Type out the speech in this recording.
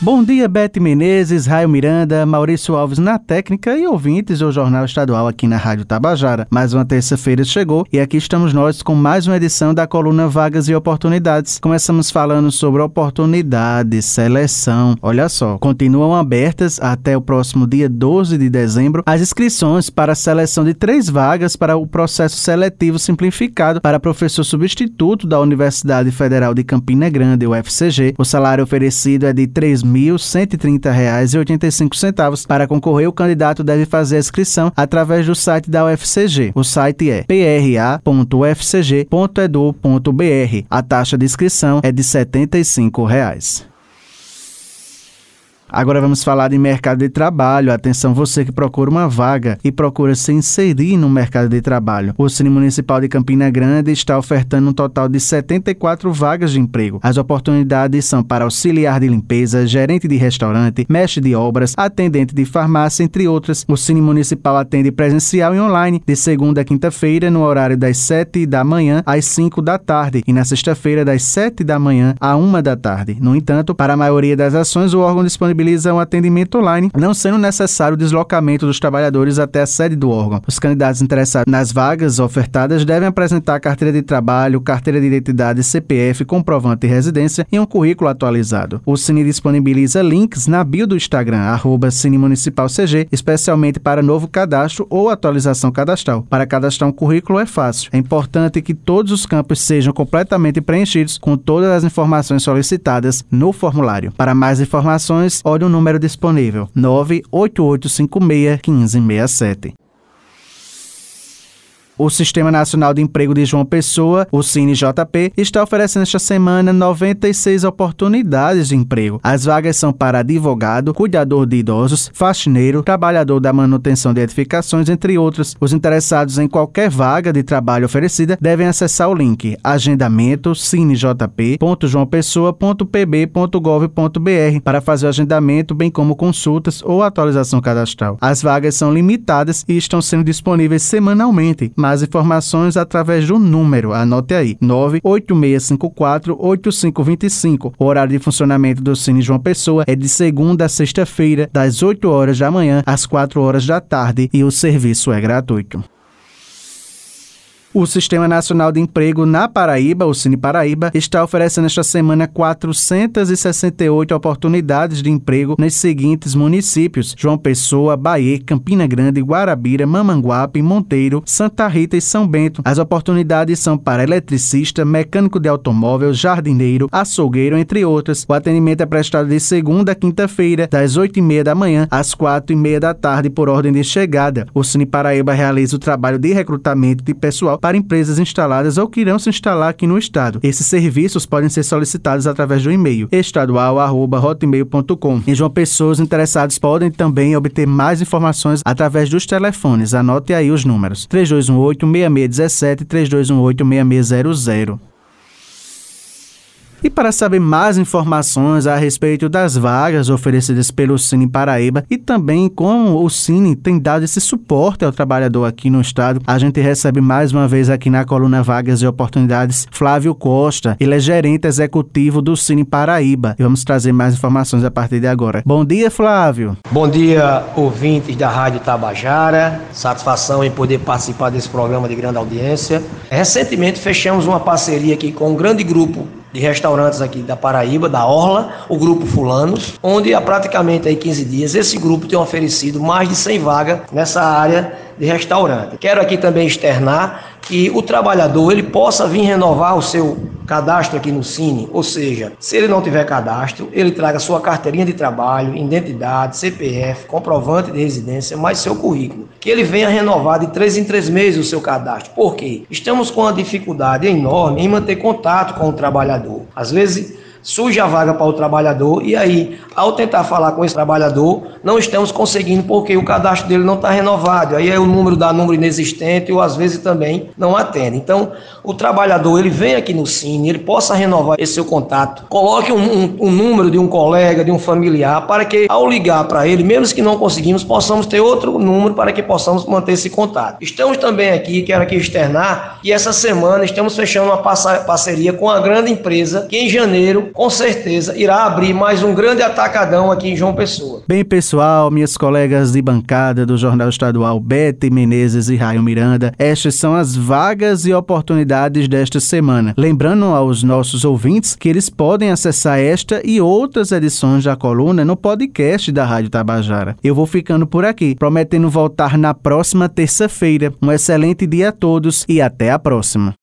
Bom dia, Bete Menezes, Raio Miranda, Maurício Alves na técnica e ouvintes do Jornal Estadual aqui na Rádio Tabajara. Mais uma terça-feira chegou e aqui estamos nós com mais uma edição da coluna Vagas e Oportunidades. Começamos falando sobre oportunidades, seleção. Olha só, continuam abertas até o próximo dia 12 de dezembro as inscrições para a seleção de três vagas para o processo seletivo simplificado para professor substituto da Universidade Federal de Campina Grande, UFCG. O salário oferecido é de 3 R$ 1.130,85. Para concorrer, o candidato deve fazer a inscrição através do site da UFCG. O site é pra.ufcg.edu.br. A taxa de inscrição é de 75 reais. Agora vamos falar de mercado de trabalho. Atenção, você que procura uma vaga e procura se inserir no mercado de trabalho. O Cine Municipal de Campina Grande está ofertando um total de 74 vagas de emprego. As oportunidades são para auxiliar de limpeza, gerente de restaurante, mestre de obras, atendente de farmácia, entre outras. O Cine Municipal atende presencial e online de segunda a quinta-feira no horário das 7 da manhã às 5 da tarde e na sexta-feira das 7 da manhã à 1 da tarde. No entanto, para a maioria das ações, o órgão disponibiliza disponibiliza um atendimento online, não sendo necessário o deslocamento dos trabalhadores até a sede do órgão. Os candidatos interessados nas vagas ofertadas devem apresentar carteira de trabalho, carteira de identidade, CPF, comprovante de residência e um currículo atualizado. O Cine disponibiliza links na bio do Instagram, arroba Cine Municipal CG, especialmente para novo cadastro ou atualização cadastral. Para cadastrar um currículo é fácil. É importante que todos os campos sejam completamente preenchidos com todas as informações solicitadas no formulário. Para mais informações, olhe o número disponível 98856 1567. O Sistema Nacional de Emprego de João Pessoa, o CineJP, está oferecendo esta semana 96 oportunidades de emprego. As vagas são para advogado, cuidador de idosos, faxineiro, trabalhador da manutenção de edificações, entre outros. Os interessados em qualquer vaga de trabalho oferecida devem acessar o link agendamento cinejp.joaopessoa.pb.gov.br para fazer o agendamento, bem como consultas ou atualização cadastral. As vagas são limitadas e estão sendo disponíveis semanalmente, mais informações através do número, anote aí, 986548525. O horário de funcionamento do Cine João Pessoa é de segunda a sexta-feira, das 8 horas da manhã às 4 horas da tarde e o serviço é gratuito. O Sistema Nacional de Emprego na Paraíba, o Cine Paraíba, está oferecendo esta semana 468 oportunidades de emprego nos seguintes municípios: João Pessoa, Bahia, Campina Grande, Guarabira, Mamanguape, Monteiro, Santa Rita e São Bento. As oportunidades são para eletricista, mecânico de automóvel, jardineiro, açougueiro, entre outras. O atendimento é prestado de segunda a quinta-feira, das 8h30 da manhã às 4h30 da tarde, por ordem de chegada. O Cine Paraíba realiza o trabalho de recrutamento de pessoal para empresas instaladas ou que irão se instalar aqui no estado. Esses serviços podem ser solicitados através do e-mail estadual@hotmail.com. Em João Pessoa, os interessados podem também obter mais informações através dos telefones. Anote aí os números: 3218 6617 3218 6600. E para saber mais informações a respeito das vagas oferecidas pelo Cine Paraíba e também como o Cine tem dado esse suporte ao trabalhador aqui no estado, a gente recebe mais uma vez aqui na coluna Vagas e Oportunidades Flávio Costa. Ele é gerente executivo do Cine Paraíba. E vamos trazer mais informações a partir de agora. Bom dia, Flávio. Bom dia, ouvintes da Rádio Tabajara. Satisfação em poder participar desse programa de grande audiência. Recentemente fechamos uma parceria aqui com um grande grupo de restaurantes aqui da Paraíba, da Orla, o Grupo Fulanos, onde há praticamente aí 15 dias esse grupo tem oferecido mais de 100 vagas nessa área de restaurante. Quero aqui também externar que o trabalhador ele possa vir renovar o seu cadastro aqui no Cine, ou seja, se ele não tiver cadastro, ele traga sua carteirinha de trabalho, identidade, CPF, comprovante de residência, mais seu currículo. Que ele venha renovar de três em três meses o seu cadastro. Por quê? Estamos com uma dificuldade enorme em manter contato com o trabalhador. Às vezes surge a vaga para o trabalhador e aí, ao tentar falar com esse trabalhador, não estamos conseguindo porque o cadastro dele não está renovado. Aí é o número dá número inexistente ou às vezes também não atende. Então, o trabalhador ele vem aqui no Cine, ele possa renovar esse seu contato, coloque um, um, um número de um colega, de um familiar, para que ao ligar para ele, mesmo que não conseguimos, possamos ter outro número para que possamos manter esse contato. Estamos também aqui, quero aqui externar, que essa semana estamos fechando uma parceria com uma grande empresa que em com certeza irá abrir mais um grande atacadão aqui em João Pessoa. Bem, pessoal, minhas colegas de bancada do Jornal Estadual Bete Menezes e Raio Miranda, estas são as vagas e oportunidades desta semana. Lembrando aos nossos ouvintes que eles podem acessar esta e outras edições da coluna no podcast da Rádio Tabajara. Eu vou ficando por aqui, prometendo voltar na próxima terça-feira. Um excelente dia a todos e até a próxima.